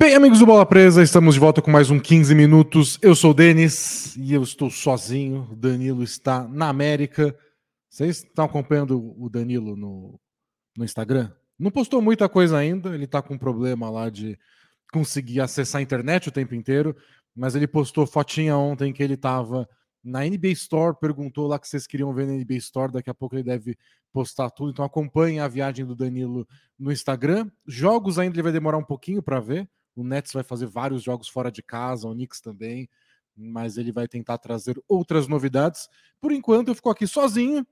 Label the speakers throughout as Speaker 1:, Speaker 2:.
Speaker 1: Bem, amigos do Bola Presa, estamos de volta com mais um 15 minutos. Eu sou o Denis e eu estou sozinho. O Danilo está na América. Vocês estão acompanhando o Danilo no, no Instagram? Não postou muita coisa ainda, ele está com um problema lá de conseguir acessar a internet o tempo inteiro, mas ele postou fotinha ontem que ele estava na NBA Store, perguntou lá que vocês queriam ver na NBA Store, daqui a pouco ele deve postar tudo, então acompanhem a viagem do Danilo no Instagram. Jogos ainda ele vai demorar um pouquinho para ver, o Nets vai fazer vários jogos fora de casa, o Knicks também, mas ele vai tentar trazer outras novidades. Por enquanto eu fico aqui sozinho,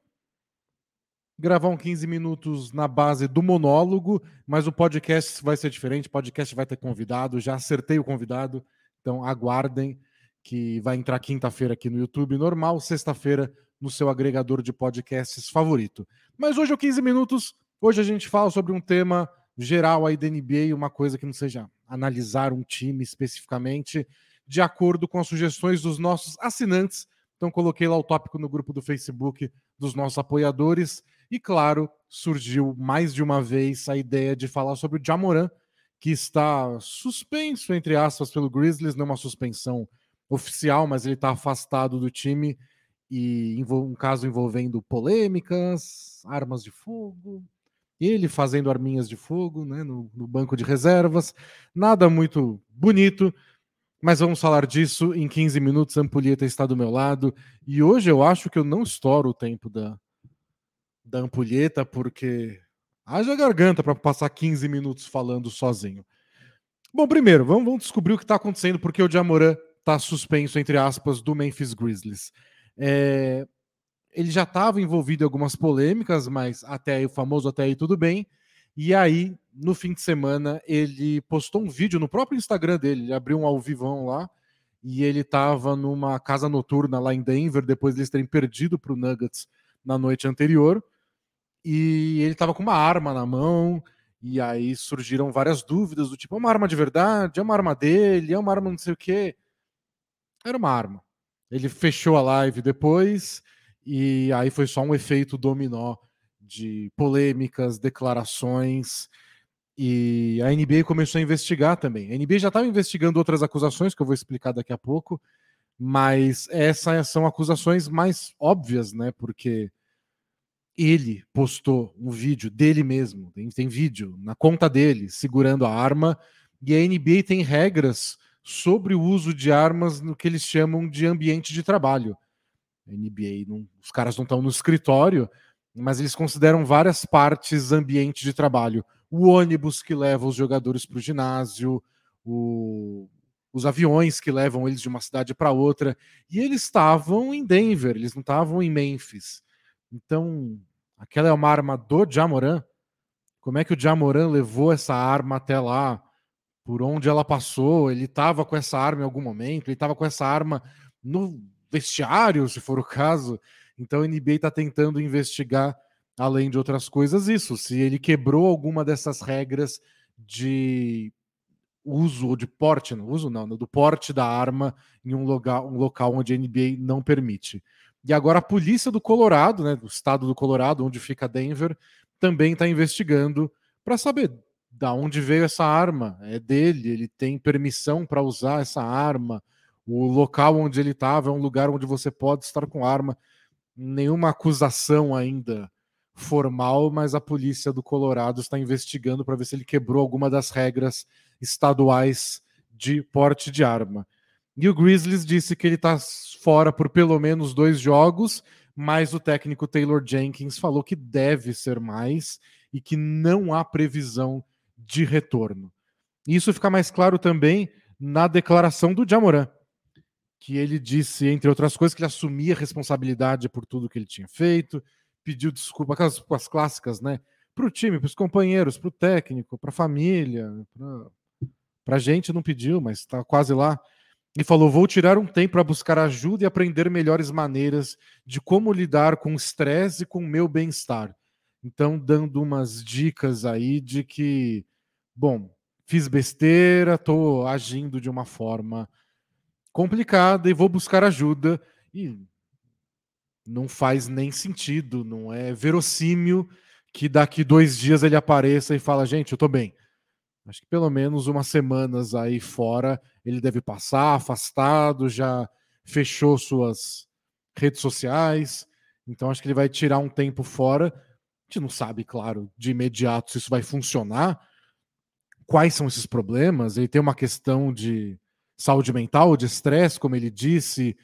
Speaker 1: gravar um 15 minutos na base do monólogo, mas o podcast vai ser diferente, o podcast vai ter convidado, já acertei o convidado, então aguardem que vai entrar quinta-feira aqui no YouTube normal, sexta-feira no seu agregador de podcasts favorito. Mas hoje é o 15 minutos, hoje a gente fala sobre um tema geral aí da NBA, uma coisa que não seja analisar um time especificamente, de acordo com as sugestões dos nossos assinantes. Então coloquei lá o tópico no grupo do Facebook dos nossos apoiadores. E claro, surgiu mais de uma vez a ideia de falar sobre o Jamoran, que está suspenso entre aspas pelo Grizzlies, não é uma suspensão oficial, mas ele está afastado do time e um caso envolvendo polêmicas, armas de fogo, ele fazendo arminhas de fogo né, no, no, banco de reservas. Nada muito bonito, mas vamos falar disso em 15 minutos. A ampulheta está do meu lado e hoje eu acho que eu não estouro o tempo da, da ampulheta, porque haja garganta para passar 15 minutos falando sozinho. Bom, primeiro, vamos, vamos descobrir o que está acontecendo, porque o Jamoran está suspenso, entre aspas, do Memphis Grizzlies. É, ele já estava envolvido em algumas polêmicas, mas até aí, o famoso até aí tudo bem. E aí, no fim de semana, ele postou um vídeo no próprio Instagram dele, ele abriu um ao vivão lá, e ele estava numa casa noturna lá em Denver, depois de eles terem perdido para o Nuggets na noite anterior, e ele estava com uma arma na mão, e aí surgiram várias dúvidas do tipo, é uma arma de verdade? É uma arma dele? É uma arma não sei o quê? Era uma arma. Ele fechou a live depois e aí foi só um efeito dominó de polêmicas, declarações. E a NBA começou a investigar também. A NBA já estava investigando outras acusações, que eu vou explicar daqui a pouco, mas essas são acusações mais óbvias, né? Porque ele postou um vídeo dele mesmo, tem, tem vídeo na conta dele segurando a arma, e a NBA tem regras sobre o uso de armas no que eles chamam de ambiente de trabalho. NBA, não, os caras não estão no escritório, mas eles consideram várias partes ambiente de trabalho. O ônibus que leva os jogadores para o ginásio, os aviões que levam eles de uma cidade para outra. E eles estavam em Denver, eles não estavam em Memphis. Então, aquela é uma arma do Jamoran. Como é que o Jamoran levou essa arma até lá? por onde ela passou, ele estava com essa arma em algum momento, ele estava com essa arma no vestiário, se for o caso. Então a NBA está tentando investigar, além de outras coisas, isso. Se ele quebrou alguma dessas regras de uso ou de porte, não uso não, do porte da arma em um local, um local onde a NBA não permite. E agora a polícia do Colorado, né, do estado do Colorado, onde fica Denver, também está investigando para saber da onde veio essa arma, é dele, ele tem permissão para usar essa arma. O local onde ele estava é um lugar onde você pode estar com arma. Nenhuma acusação ainda formal, mas a polícia do Colorado está investigando para ver se ele quebrou alguma das regras estaduais de porte de arma. E o Grizzlies disse que ele está fora por pelo menos dois jogos, mas o técnico Taylor Jenkins falou que deve ser mais e que não há previsão de retorno. Isso fica mais claro também na declaração do Jamoran, que ele disse, entre outras coisas, que ele assumia responsabilidade por tudo que ele tinha feito, pediu desculpa, aquelas as clássicas, né? Para o time, para os companheiros, para o técnico, para a família, para a gente não pediu, mas está quase lá. E falou: vou tirar um tempo para buscar ajuda e aprender melhores maneiras de como lidar com o estresse e com o meu bem-estar. Então, dando umas dicas aí de que, bom, fiz besteira, estou agindo de uma forma complicada e vou buscar ajuda. E não faz nem sentido, não é verossímil que daqui dois dias ele apareça e fala: gente, eu estou bem. Acho que pelo menos umas semanas aí fora ele deve passar, afastado, já fechou suas redes sociais. Então acho que ele vai tirar um tempo fora. A gente não sabe, claro, de imediato se isso vai funcionar. Quais são esses problemas? Ele tem uma questão de saúde mental, de estresse, como ele disse,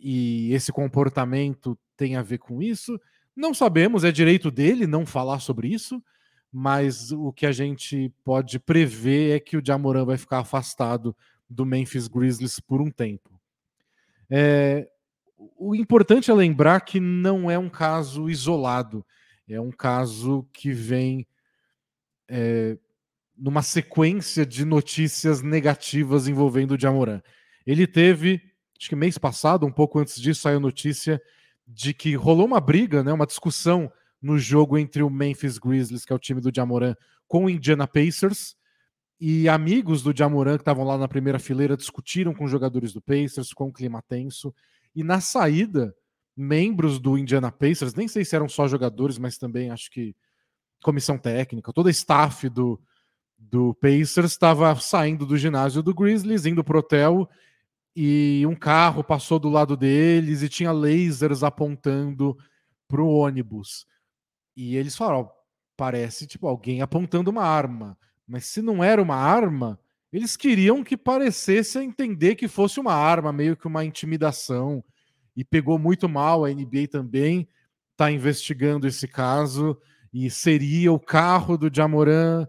Speaker 1: e esse comportamento tem a ver com isso. Não sabemos, é direito dele não falar sobre isso, mas o que a gente pode prever é que o Jamoran vai ficar afastado do Memphis Grizzlies por um tempo. É, o importante é lembrar que não é um caso isolado, é um caso que vem é, numa sequência de notícias negativas envolvendo o Jamoran. Ele teve, acho que mês passado, um pouco antes disso, saiu notícia de que rolou uma briga, né, uma discussão no jogo entre o Memphis Grizzlies, que é o time do Jamoran, com o Indiana Pacers. E amigos do Jamoran que estavam lá na primeira fileira discutiram com os jogadores do Pacers, com o clima tenso. E na saída, membros do Indiana Pacers, nem sei se eram só jogadores, mas também acho que comissão técnica, toda a staff do, do Pacers estava saindo do ginásio do Grizzlies, indo pro hotel, e um carro passou do lado deles e tinha lasers apontando pro ônibus. E eles falaram: parece tipo alguém apontando uma arma. Mas se não era uma arma, eles queriam que parecesse entender que fosse uma arma, meio que uma intimidação. E pegou muito mal. A NBA também está investigando esse caso. E seria o carro do Jamoran,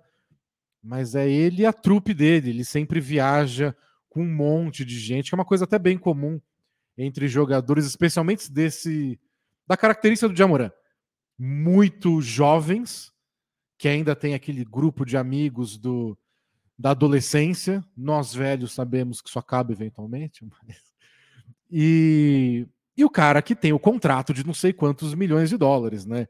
Speaker 1: mas é ele e a trupe dele. Ele sempre viaja com um monte de gente, que é uma coisa até bem comum entre jogadores, especialmente desse da característica do Jamoran. Muito jovens, que ainda tem aquele grupo de amigos do da adolescência. Nós velhos sabemos que isso acaba eventualmente, mas... e, e o cara que tem o contrato de não sei quantos milhões de dólares, né?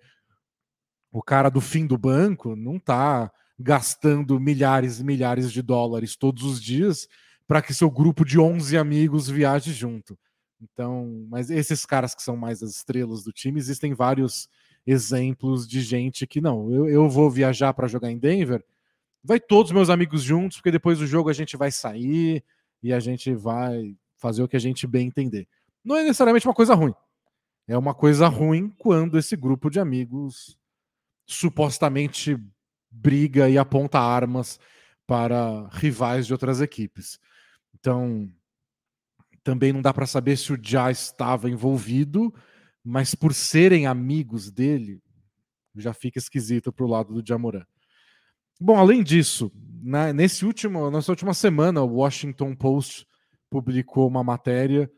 Speaker 1: O cara do fim do banco não tá gastando milhares e milhares de dólares todos os dias para que seu grupo de 11 amigos viaje junto. Então, mas esses caras que são mais as estrelas do time, existem vários exemplos de gente que não, eu, eu vou viajar para jogar em Denver, vai todos meus amigos juntos, porque depois do jogo a gente vai sair e a gente vai fazer o que a gente bem entender. Não é necessariamente uma coisa ruim. É uma coisa ruim quando esse grupo de amigos supostamente briga e aponta armas para rivais de outras equipes. Então, também não dá para saber se o Já estava envolvido, mas por serem amigos dele, já fica esquisito para o lado do Jamoran. Bom, além disso, na, nesse último, nessa última semana, o Washington Post publicou uma matéria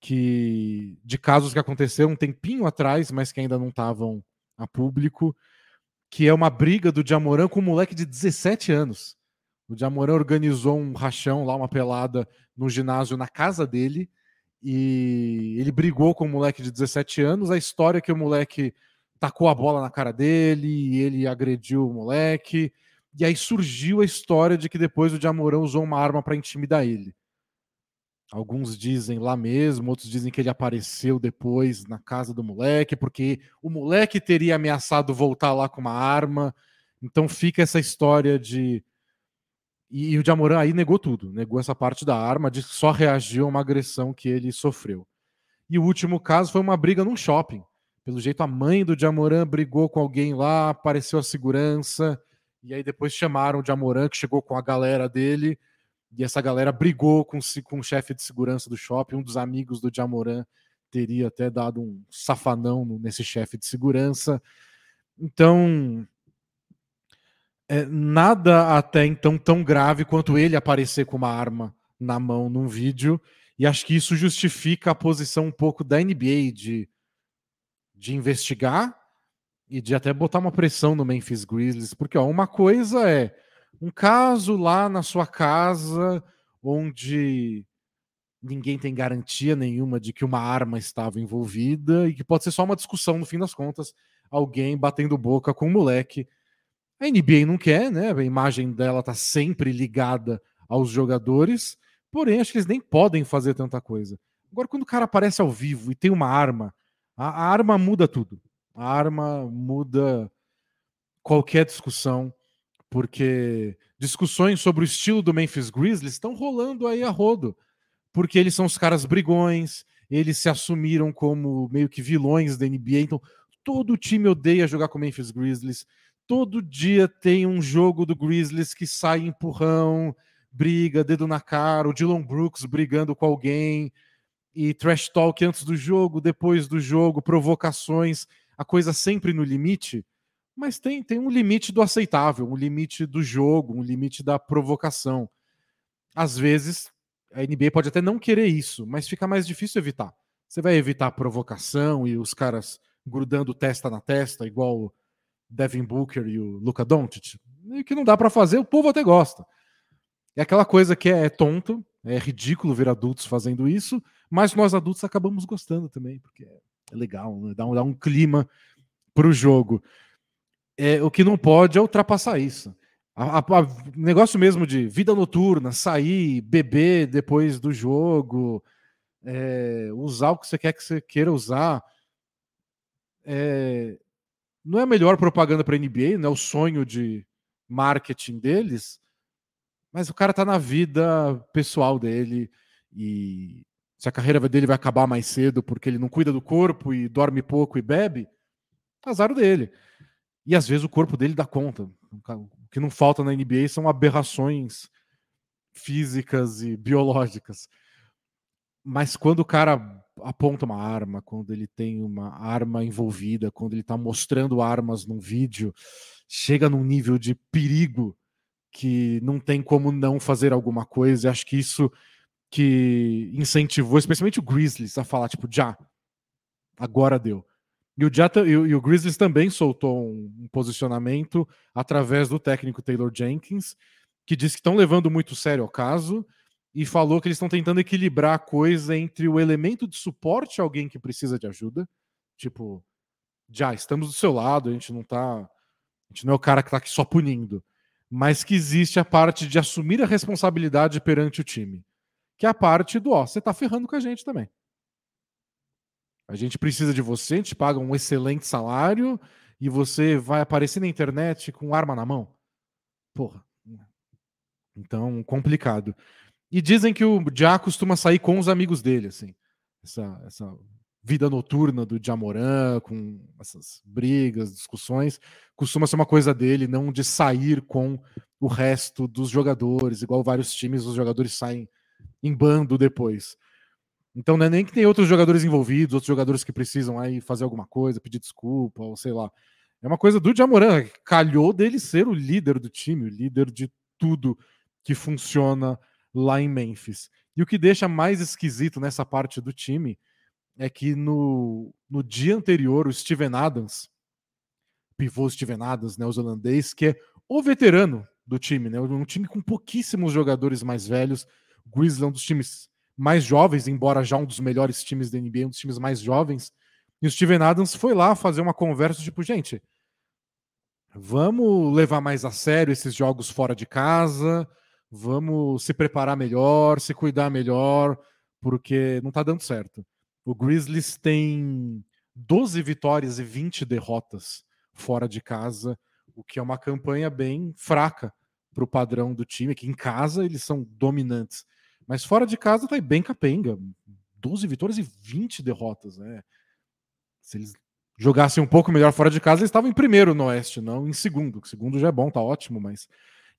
Speaker 1: que de casos que aconteceram um tempinho atrás, mas que ainda não estavam a público, que é uma briga do Jamoran com um moleque de 17 anos. O Jamoran organizou um rachão lá, uma pelada no ginásio na casa dele, e ele brigou com um moleque de 17 anos. A história é que o moleque tacou a bola na cara dele e ele agrediu o moleque. E aí surgiu a história de que depois o Jamoran usou uma arma para intimidar ele. Alguns dizem lá mesmo, outros dizem que ele apareceu depois na casa do moleque, porque o moleque teria ameaçado voltar lá com uma arma. Então fica essa história de. E, o Jamoran aí negou tudo, negou essa parte da arma, disse que só reagiu a uma agressão que ele sofreu. E o último caso foi uma briga num shopping. Pelo jeito, a mãe do Jamoran brigou com alguém lá, apareceu a segurança, e aí depois chamaram o Jamoran, que chegou com a galera dele, e essa galera brigou com, com o chefe de segurança do shopping. Um dos amigos do Jamoran teria até dado um safanão nesse chefe de segurança. Então, é, nada até então tão grave quanto ele aparecer com uma arma na mão num vídeo. E acho que isso justifica a posição um pouco da NBA de, de investigar e de até botar uma pressão no Memphis Grizzlies, porque ó, uma coisa é um caso lá na sua casa onde ninguém tem garantia nenhuma de que uma arma estava envolvida e que pode ser só uma discussão no fim das contas, alguém batendo boca com um moleque. A NBA não quer, né? A imagem dela tá sempre ligada aos jogadores, porém acho que eles nem podem fazer tanta coisa. Agora quando o cara aparece ao vivo e tem uma arma, a, a arma muda tudo. A arma muda qualquer discussão, porque discussões sobre o estilo do Memphis Grizzlies estão rolando aí a rodo, porque eles são os caras brigões, eles se assumiram como meio que vilões da NBA, então todo time odeia jogar com o Memphis Grizzlies. Todo dia tem um jogo do Grizzlies que sai empurrão, briga, dedo na cara, o Dylan Brooks brigando com alguém, e trash talk antes do jogo, depois do jogo, provocações, a coisa sempre no limite, mas tem, tem um limite do aceitável, um limite do jogo, um limite da provocação. Às vezes, a NBA pode até não querer isso, mas fica mais difícil evitar. Você vai evitar a provocação e os caras grudando testa na testa, igual o Devin Booker e o Luca Doncic. E que não dá para fazer, o povo até gosta. É aquela coisa que é, é tonto, é ridículo ver adultos fazendo isso, mas nós adultos acabamos gostando também, porque é legal, né? dá, um, dá um clima para o jogo. É, o que não pode é ultrapassar isso. O negócio mesmo de vida noturna, sair, beber depois do jogo, é, usar o que você quer que você queira usar. É, não é a melhor propaganda para a NBA, não é o sonho de marketing deles, mas o cara tá na vida pessoal dele e se a carreira dele vai acabar mais cedo porque ele não cuida do corpo e dorme pouco e bebe, azar dele. E às vezes o corpo dele dá conta. O que não falta na NBA são aberrações físicas e biológicas. Mas quando o cara aponta uma arma, quando ele tem uma arma envolvida, quando ele está mostrando armas num vídeo, chega num nível de perigo que não tem como não fazer alguma coisa. E acho que isso que incentivou, especialmente o Grizzlies, a falar, tipo, já, agora deu. E o, Jata, e, e o Grizzlies também soltou um, um, posicionamento através do técnico Taylor Jenkins, que disse que estão levando muito sério o caso e falou que eles estão tentando equilibrar a coisa entre o elemento de suporte a alguém que precisa de ajuda, tipo, já estamos do seu lado, a gente não tá, a gente não é o cara que tá aqui só punindo, mas que existe a parte de assumir a responsabilidade perante o time, que é a parte do, ó, você tá ferrando com a gente também. A gente precisa de você, gente paga um excelente salário e você vai aparecer na internet com arma na mão. Porra. Então, complicado. E dizem que o Já costuma sair com os amigos dele, assim. Essa, essa vida noturna do Jamoran, com essas brigas, discussões, costuma ser uma coisa dele, não de sair com o resto dos jogadores, igual vários times, os jogadores saem em bando depois. Então não é nem que tem outros jogadores envolvidos, outros jogadores que precisam aí fazer alguma coisa, pedir desculpa, ou sei lá. É uma coisa do Jamoran, calhou dele ser o líder do time, o líder de tudo que funciona lá em Memphis. E o que deixa mais esquisito nessa parte do time é que no, no dia anterior, o Steven Adams, pivô Steven Adams, né, os holandês, que é o veterano do time, né, um time com pouquíssimos jogadores mais velhos. O Grizzlies é um dos times mais jovens, embora já um dos melhores times da NBA, um dos times mais jovens. E o Steven Adams foi lá fazer uma conversa tipo, gente, vamos levar mais a sério esses jogos fora de casa, vamos se preparar melhor, se cuidar melhor, porque não está dando certo. O Grizzlies tem 12 vitórias e 20 derrotas fora de casa, o que é uma campanha bem fraca para o padrão do time, que em casa eles são dominantes. Mas fora de casa tá bem capenga. 12 vitórias e 20 derrotas, né? Se eles jogassem um pouco melhor fora de casa, eles estavam em primeiro no Oeste, não em segundo. O segundo já é bom, tá ótimo, mas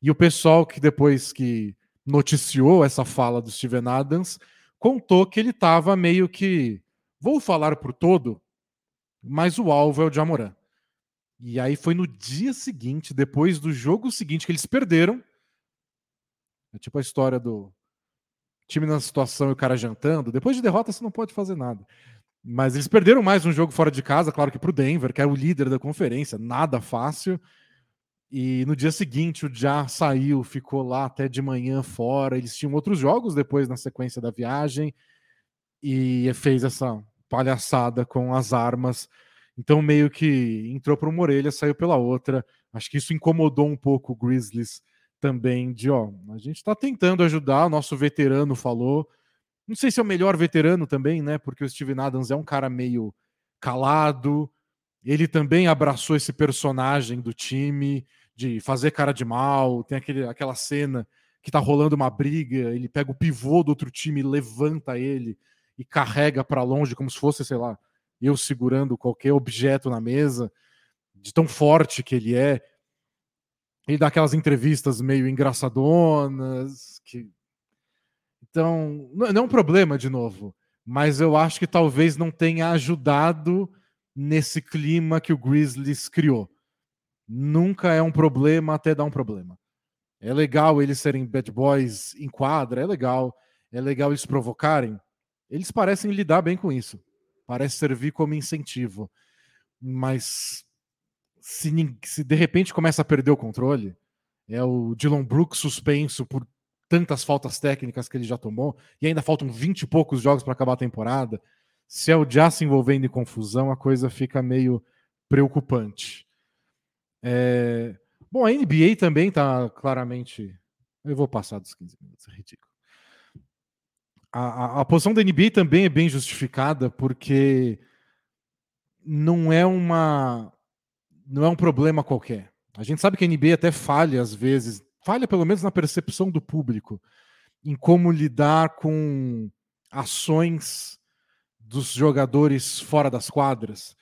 Speaker 1: e o pessoal que depois que noticiou essa fala do Steven Adams contou que ele estava meio que, vou falar por todo, mas o alvo é o Jamoran. E aí foi no dia seguinte, depois do jogo seguinte que eles perderam. É tipo a história do time na situação e o cara jantando. Depois de derrota você não pode fazer nada. Mas eles perderam mais um jogo fora de casa, claro que para o Denver, que era o líder da conferência, nada fácil. E no dia seguinte o Já saiu, ficou lá até de manhã fora. Eles tinham outros jogos depois na sequência da viagem e fez essa palhaçada com as armas. Então meio que entrou por uma orelha, saiu pela outra. Acho que isso incomodou um pouco o Grizzlies também de, ó, a gente está tentando ajudar, o nosso veterano falou. Não sei se é o melhor veterano também, né? Porque o Steven Adams é um cara meio calado, ele também abraçou esse personagem do time de fazer cara de mal. Tem aquele, aquela cena que tá rolando uma briga, ele pega o pivô do outro time, levanta ele e carrega para longe como se fosse, sei lá, eu segurando qualquer objeto na mesa, de tão forte que ele é. Ele dá aquelas entrevistas meio engraçadonas, que então, não é um problema de novo, mas eu acho que talvez não tenha ajudado nesse clima que o Grizzlies criou. Nunca é um problema até dar um problema. É legal eles serem bad boys em quadra, é legal. É legal eles provocarem. Eles parecem lidar bem com isso. Parece servir como incentivo. Mas se, se de repente começa a perder o controle, é o Dylan Brooks suspenso por tantas faltas técnicas que ele já tomou, e ainda faltam 20 e poucos jogos para acabar a temporada. Se é o já se envolvendo em confusão, a coisa fica meio preocupante. É... Bom, a NBA também está claramente. Eu vou passar dos 15 minutos, é ridículo. A, a, a posição da NBA também é bem justificada, porque não é uma. Não é um problema qualquer. A gente sabe que a NBA até falha às vezes falha pelo menos na percepção do público em como lidar com ações dos jogadores fora das quadras.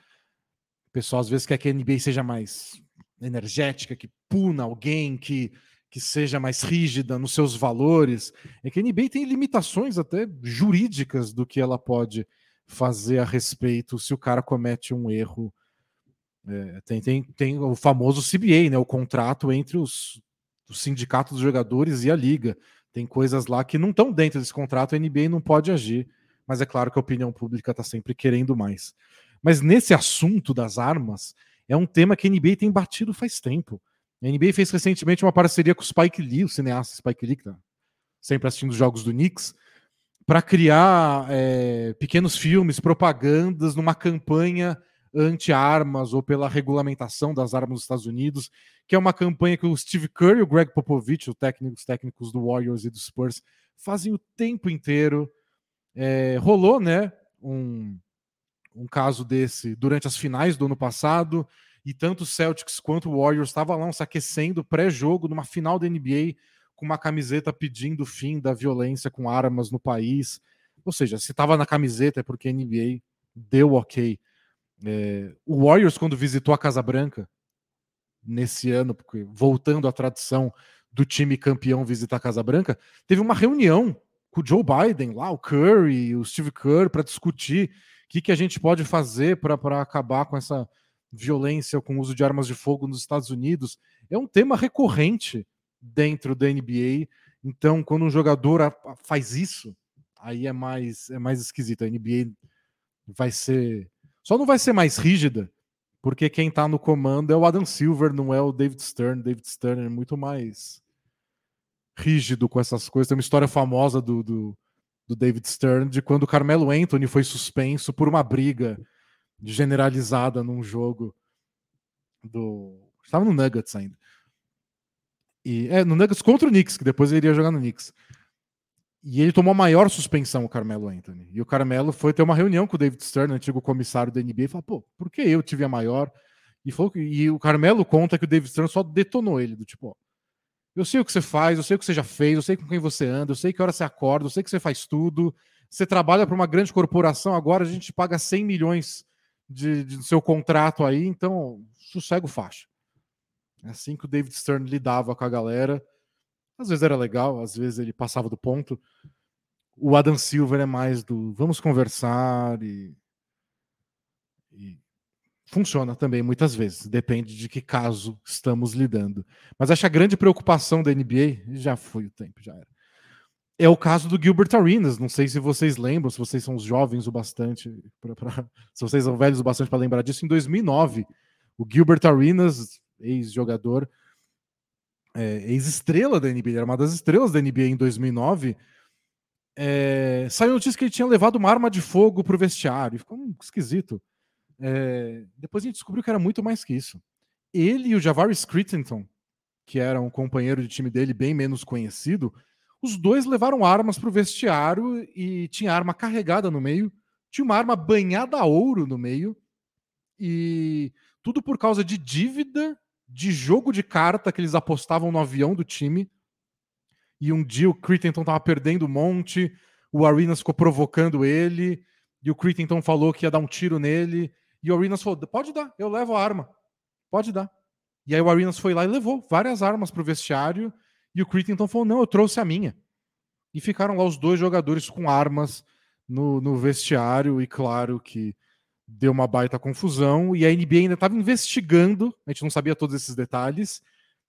Speaker 1: O pessoal às vezes quer que a NBA seja mais energética, que puna alguém, que, que seja mais rígida nos seus valores. É que a NBA tem limitações até jurídicas do que ela pode fazer a respeito se o cara comete um erro. É, tem, tem, tem o famoso CBA, né, o contrato entre os do sindicato dos jogadores e a liga. Tem coisas lá que não estão dentro desse contrato, a NBA não pode agir, mas é claro que a opinião pública está sempre querendo mais. Mas nesse assunto das armas, é um tema que a NBA tem batido faz tempo. A NBA fez recentemente uma parceria com o Spike Lee, o cineasta Spike Lee, que tá sempre assistindo os jogos do Knicks, para criar é, pequenos filmes, propagandas numa campanha anti-armas ou pela regulamentação das armas nos Estados Unidos, que é uma campanha que o Steve Kerr e o Greg Popovich, os técnicos, técnicos do Warriors e do Spurs, fazem o tempo inteiro. É, rolou, né, um, um caso desse durante as finais do ano passado, e tanto o Celtics quanto o Warriors estavam lá se aquecendo pré-jogo numa final da NBA com uma camiseta pedindo o fim da violência com armas no país. Ou seja, se estava na camiseta é porque a NBA deu ok. É, o Warriors, quando visitou a Casa Branca nesse ano, porque voltando à tradição do time campeão visitar a Casa Branca, teve uma reunião com o Joe Biden lá, o Curry, o Steve Kerr, para discutir o que, que a gente pode fazer para acabar com essa violência com o uso de armas de fogo nos Estados Unidos. É um tema recorrente dentro da NBA. Então, quando um jogador faz isso, aí é mais é mais esquisito. A NBA vai ser só não vai ser mais rígida, porque quem está no comando é o Adam Silver, não é o David Stern. David Stern é muito mais rígido com essas coisas. Tem uma história famosa do, do, do David Stern de quando o Carmelo Anthony foi suspenso por uma briga generalizada num jogo do. Estava no Nuggets ainda. E, é, no Nuggets contra o Knicks, que depois ele iria jogar no Knicks. E ele tomou a maior suspensão, o Carmelo Anthony. E o Carmelo foi ter uma reunião com o David Stern, antigo comissário da NBA, e falou: pô, por que eu tive a maior? E, falou e o Carmelo conta que o David Stern só detonou ele, do tipo, ó, eu sei o que você faz, eu sei o que você já fez, eu sei com quem você anda, eu sei que hora você acorda, eu sei que você faz tudo. Você trabalha para uma grande corporação, agora a gente paga 100 milhões de, de seu contrato aí, então sossego faixa. É assim que o David Stern lidava com a galera. Às vezes era legal, às vezes ele passava do ponto. O Adam Silver é mais do vamos conversar e, e funciona também muitas vezes, depende de que caso estamos lidando. Mas acho a grande preocupação da NBA, já foi o tempo, já era. É o caso do Gilbert Arenas. Não sei se vocês lembram, se vocês são jovens o bastante, pra, pra, se vocês são velhos o bastante para lembrar disso. Em 2009, o Gilbert Arenas, ex-jogador, é, ex-estrela da NBA, era uma das estrelas da NBA em 2009, é, saiu notícia que ele tinha levado uma arma de fogo para o vestiário. Ficou um esquisito. É, depois a gente descobriu que era muito mais que isso. Ele e o Javaris Crittenton, que era um companheiro de time dele bem menos conhecido, os dois levaram armas para o vestiário e tinha arma carregada no meio, tinha uma arma banhada a ouro no meio, e tudo por causa de dívida de jogo de carta que eles apostavam no avião do time. E um dia o Crittenton tava perdendo um monte, o Arenas ficou provocando ele, e o Crittenton falou que ia dar um tiro nele, e o Arenas falou: pode dar, eu levo a arma. Pode dar. E aí o Arenas foi lá e levou várias armas pro vestiário, e o Crittenton falou: não, eu trouxe a minha. E ficaram lá os dois jogadores com armas no, no vestiário, e claro que deu uma baita confusão e a NBA ainda estava investigando, a gente não sabia todos esses detalhes,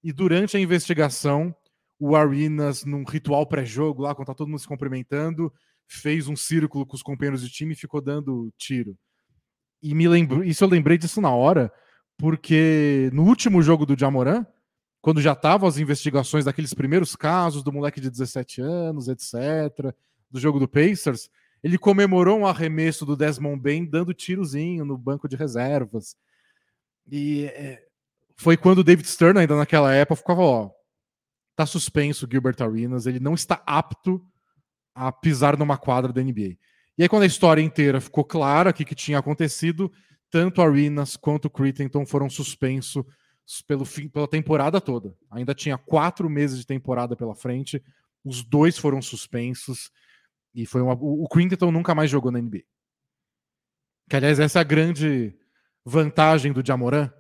Speaker 1: e durante a investigação, o Arenas, num ritual pré-jogo lá, quando tá todo mundo se cumprimentando, fez um círculo com os companheiros de time e ficou dando tiro. E me lembro, isso eu lembrei disso na hora, porque no último jogo do Jamoran, quando já estavam as investigações daqueles primeiros casos do moleque de 17 anos, etc., do jogo do Pacers, ele comemorou um arremesso do Desmond Bain dando tirozinho no banco de reservas. E é, foi quando o David Stern, ainda naquela época, ficava, ó, tá suspenso o Gilbert Arenas, ele não está apto a pisar numa quadra da NBA. E aí, quando a história inteira ficou clara o que, que tinha acontecido, tanto Arenas quanto Crittenton foram suspensos pelo fim, pela temporada toda. Ainda tinha quatro meses de temporada pela frente, os dois foram suspensos. E foi uma, o, Quinton nunca mais jogou na NBA. Que, aliás, essa é a grande vantagem do Jamoran.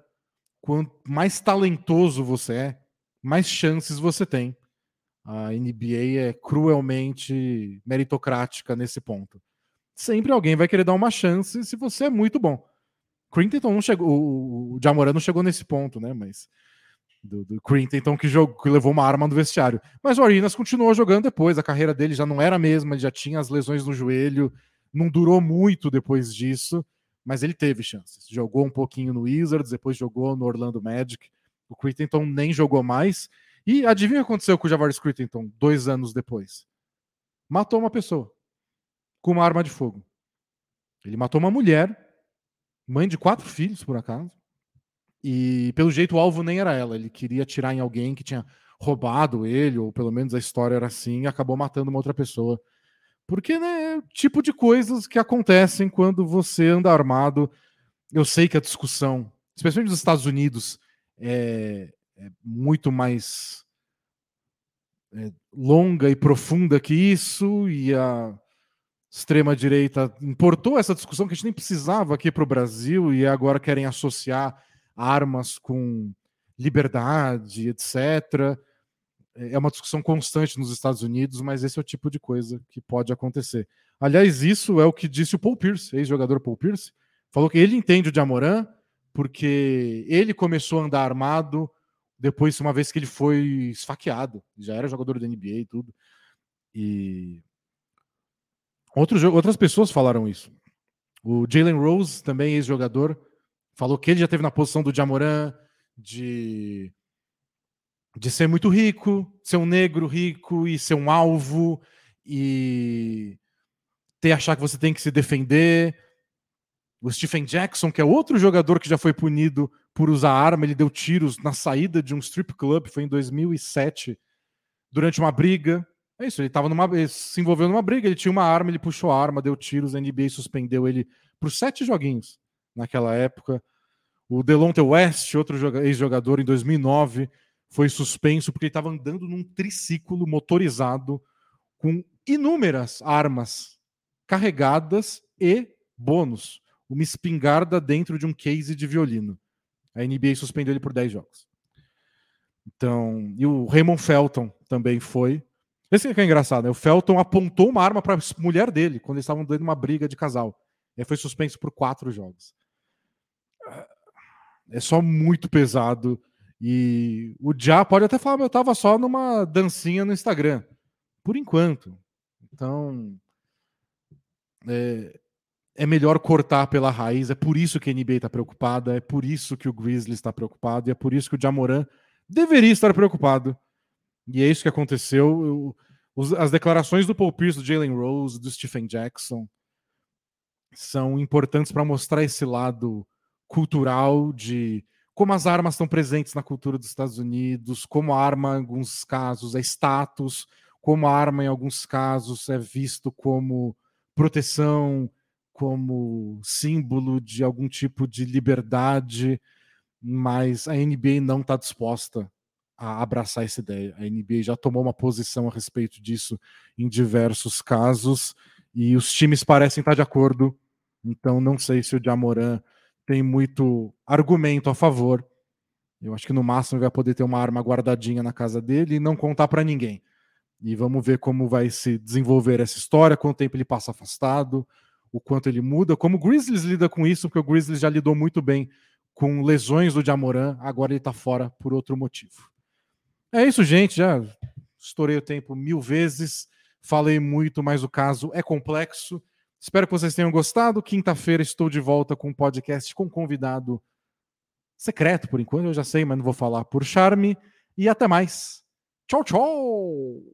Speaker 1: Quanto mais talentoso você é, mais chances você tem. A NBA é cruelmente meritocrática nesse ponto. Sempre alguém vai querer dar uma chance se você é muito bom. Quinton não chegou, o Jamoran não chegou nesse ponto, né? Mas do, do então que, jogou, que levou uma arma no vestiário. Mas o Arinas continuou jogando depois, a carreira dele já não era a mesma, ele já tinha as lesões no joelho, não durou muito depois disso, mas ele teve chances. Jogou um pouquinho no Wizards, depois jogou no Orlando Magic. O Crittenton nem jogou mais. E adivinha o que aconteceu com o Javaris Crittenton dois anos depois? Matou uma pessoa com uma arma de fogo. Ele matou uma mulher, mãe de quatro filhos, por acaso, e pelo jeito o alvo nem era ela, ele queria atirar em alguém que tinha roubado ele, ou pelo menos a história era assim, e acabou matando uma outra pessoa. Porque, né, é tipo de coisas que acontecem quando você anda armado. Eu sei que a discussão, especialmente nos Estados Unidos, é, é muito mais é, longa e profunda que isso, e a extrema-direita importou essa discussão que a gente nem precisava aqui para o Brasil, e agora querem associar armas com liberdade, etc. É uma discussão constante nos Estados Unidos, mas esse é o tipo de coisa que pode acontecer. Aliás, isso é o que disse o Paul Pierce, ex-jogador Paul Pierce. Falou que ele entende o Jamoran porque ele começou a andar armado depois, uma vez que ele foi esfaqueado. Já era jogador da NBA e tudo. E Outros, outras pessoas falaram isso. O Jalen Rose, também ex-jogador, Falou que ele já teve na posição do Jamoran de, de ser muito rico, ser um negro rico e ser um alvo e ter achar que você tem que se defender. O Stephen Jackson, que é outro jogador que já foi punido por usar arma, ele deu tiros na saída de um strip club, foi em 2007, durante uma briga. É isso, ele tava numa, ele se envolveu numa briga, ele tinha uma arma, ele puxou a arma, deu tiros, a NBA suspendeu ele por sete joguinhos naquela época. O Delonte West, outro ex-jogador, em 2009, foi suspenso porque ele estava andando num triciclo motorizado com inúmeras armas carregadas e bônus. Uma espingarda dentro de um case de violino. A NBA suspendeu ele por 10 jogos. Então, e o Raymond Felton também foi. Esse que é engraçado, né? O Felton apontou uma arma para a mulher dele quando eles estavam dando uma briga de casal. Ele foi suspenso por quatro jogos é só muito pesado. E o Já pode até falar, eu tava só numa dancinha no Instagram. Por enquanto. Então. É, é melhor cortar pela raiz. É por isso que a NBA está preocupada. É por isso que o Grizzlies está preocupado. E é por isso que o Jamoran deveria estar preocupado. E é isso que aconteceu. Eu, as declarações do Paul Pierce, do Jalen Rose, do Stephen Jackson são importantes para mostrar esse lado cultural de como as armas estão presentes na cultura dos Estados Unidos, como a arma, em alguns casos, é status, como a arma, em alguns casos, é visto como proteção, como símbolo de algum tipo de liberdade. mas a NBA não está disposta a abraçar essa ideia. A NBA já tomou uma posição a respeito disso em diversos casos e os times parecem estar de acordo. Então não sei se o Jamoran tem muito argumento a favor. Eu acho que no máximo vai poder ter uma arma guardadinha na casa dele e não contar para ninguém. E vamos ver como vai se desenvolver essa história, quanto tempo ele passa afastado, o quanto ele muda, como o Grizzlies lida com isso, porque o Grizzlies já lidou muito bem com lesões do Jamoran, agora ele está fora por outro motivo. É isso, gente. Já estourei o tempo mil vezes, falei muito, mas o caso é complexo. Espero que vocês tenham gostado. Quinta-feira estou de volta com um podcast com convidado secreto, por enquanto, eu já sei, mas não vou falar por charme. E até mais. Tchau, tchau!